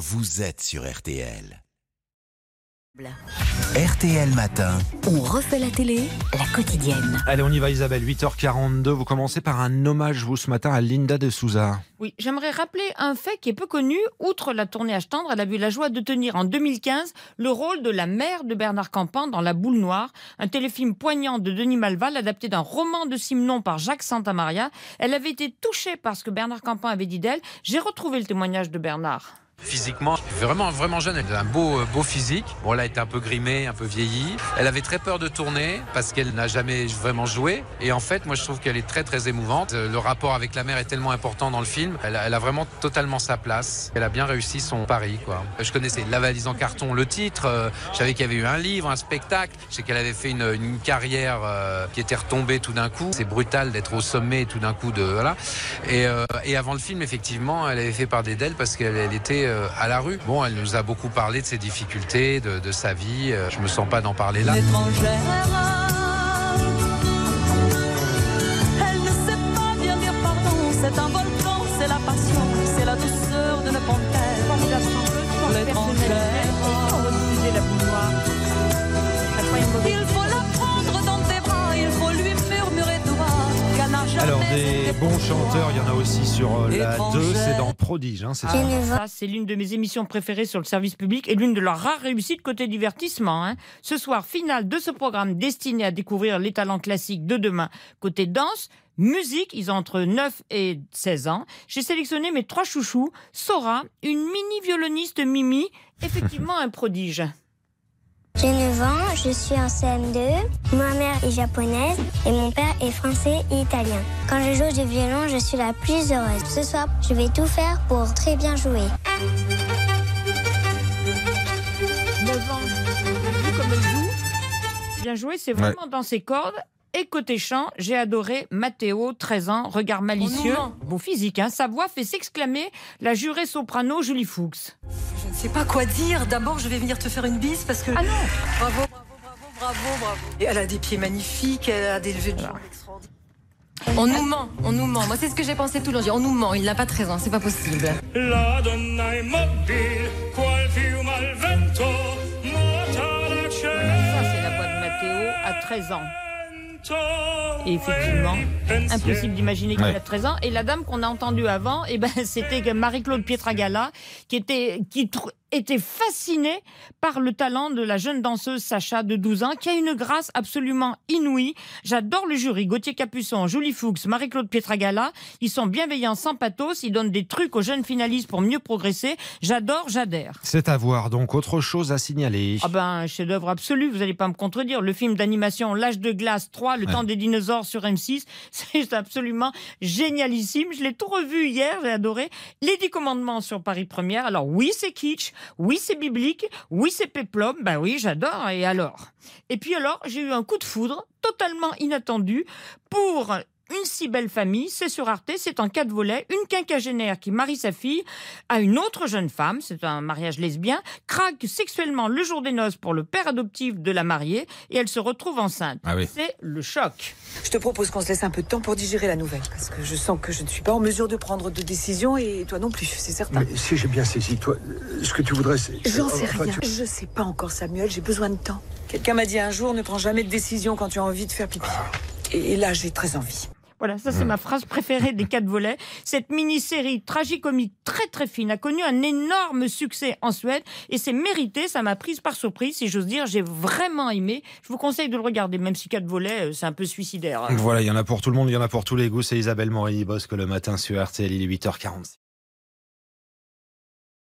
vous êtes sur RTL. RTL Matin. On refait la télé, la quotidienne. Allez, on y va Isabelle, 8h42. Vous commencez par un hommage, vous, ce matin, à Linda de Souza. Oui, j'aimerais rappeler un fait qui est peu connu. Outre la tournée à tendre, elle a eu la joie de tenir en 2015 le rôle de la mère de Bernard Campan dans La Boule Noire, un téléfilm poignant de Denis Malval adapté d'un roman de Simenon par Jacques Santamaria. Elle avait été touchée par ce que Bernard Campan avait dit d'elle. J'ai retrouvé le témoignage de Bernard. Physiquement, vraiment, vraiment jeune. Elle a un beau, euh, beau physique. Bon, là, elle était un peu grimée, un peu vieillie. Elle avait très peur de tourner parce qu'elle n'a jamais vraiment joué. Et en fait, moi, je trouve qu'elle est très, très émouvante. Euh, Le rapport avec la mère est tellement important dans le film. Elle a, elle a vraiment totalement sa place. Elle a bien réussi son pari, quoi. Je connaissais La valise en carton, le titre. Euh, Je savais qu'il y avait eu un livre, un spectacle. Je sais qu'elle avait fait une, une carrière qui était retombée tout d'un coup. C'est brutal d'être au sommet tout d'un coup de, voilà. Et, euh, et avant le film, effectivement, elle avait fait par des d'elle parce qu'elle elle était à la rue. Bon, elle nous a beaucoup parlé de ses difficultés, de, de sa vie. Euh, Je me sens pas d'en parler là. Elle ne sait pas bien dire pardon. C'est un volcan, c'est la passion, c'est la douceur d'une panthère. Formidable chanteuse, L'étrangère. Des bons chanteurs, il y en a aussi sur euh, la Étrangère. 2, c'est dans Prodige, hein, c'est Ça, c'est l'une de mes émissions préférées sur le service public et l'une de leurs rares réussites côté divertissement. hein. Ce soir, finale de ce programme destiné à découvrir les talents classiques de demain. Côté danse, musique, ils ont entre 9 et 16 ans. J'ai sélectionné mes trois chouchous. Sora, une mini violoniste Mimi, effectivement un prodige. J'ai 9 ans, je suis en CM2. Ma mère est japonaise et mon père est français et italien. Quand je joue du violon, je suis la plus heureuse. Ce soir, je vais tout faire pour très bien jouer. 9 ans. Vu comme elle joue, bien joué, c'est vraiment dans ses cordes. Et côté chant, j'ai adoré Matteo, 13 ans, regard malicieux, beau physique, hein, sa voix fait s'exclamer la jurée soprano Julie Fuchs. Je ne sais pas quoi dire. D'abord, je vais venir te faire une bise parce que. Ah non Bravo, bravo, bravo, bravo, bravo. Et elle a des pieds magnifiques, elle a des levées de jambes extraordinaires. On nous ment, on nous ment. Moi, c'est ce que j'ai pensé tout le jour. On nous ment, il n'a pas 13 ans, c'est pas possible. La donna immobile, qual fiume al vento, morta la Ça, c'est la voix de Matteo à 13 ans. Et effectivement, impossible d'imaginer qu'il Ouais. a 13 ans. Et la dame qu'on a entendue avant, eh ben, c'était Marie-Claude Pietragala, qui était, qui était fascinée par le talent de la jeune danseuse Sacha de 12 ans, qui a une grâce absolument inouïe. J'adore le jury. Gauthier Capuçon, Julie Fuchs, Marie-Claude Pietragala. Ils sont bienveillants sans pathos. Ils donnent des trucs aux jeunes finalistes pour mieux progresser. J'adore, j'adhère. C'est à voir, donc autre chose à signaler. Ah ben, un chef-d'œuvre absolu, vous n'allez pas me contredire. Le film d'animation L'âge de glace 3, Le Ouais. temps des dinosaures sur M6, c'est absolument génialissime. Je l'ai tout revu hier, j'ai adoré. Les dix commandements sur Paris Première. Alors oui, c'est kitsch, oui, c'est biblique, oui, c'est péplum. Ben oui, j'adore. Et alors? Et puis alors, j'ai eu un coup de foudre totalement inattendu pour une si belle famille, c'est sur Arte, c'est en quatre volets, une quinquagénaire qui marie sa fille à une autre jeune femme, c'est un mariage lesbien, craque sexuellement le jour des noces pour le père adoptif de la mariée et elle se retrouve enceinte. Ah oui. C'est le choc. Je te propose qu'on se laisse un peu de temps pour digérer la nouvelle parce que je sens que je ne suis pas en mesure de prendre de décision et toi non plus, c'est certain. Mais si j'ai bien saisi, toi, ce que tu voudrais, c'est. J'en sais enfin, rien. tu- Je sais pas encore, Samuel. J'ai besoin de temps. Quelqu'un m'a dit un jour ne prends jamais de décision quand tu as envie de faire pipi. Et là, j'ai très envie. Voilà, ça c'est ma phrase préférée des quatre volets. Cette mini-série tragicomique très très fine a connu un énorme succès en Suède et c'est mérité, ça m'a prise par surprise si j'ose dire, j'ai vraiment aimé. Je vous conseille de le regarder, même si quatre volets, euh, c'est un peu suicidaire. Voilà, il y en a pour tout le monde, il y en a pour tous les goûts. C'est Isabelle Morini-Bosque le matin sur RTL, il est 8h46.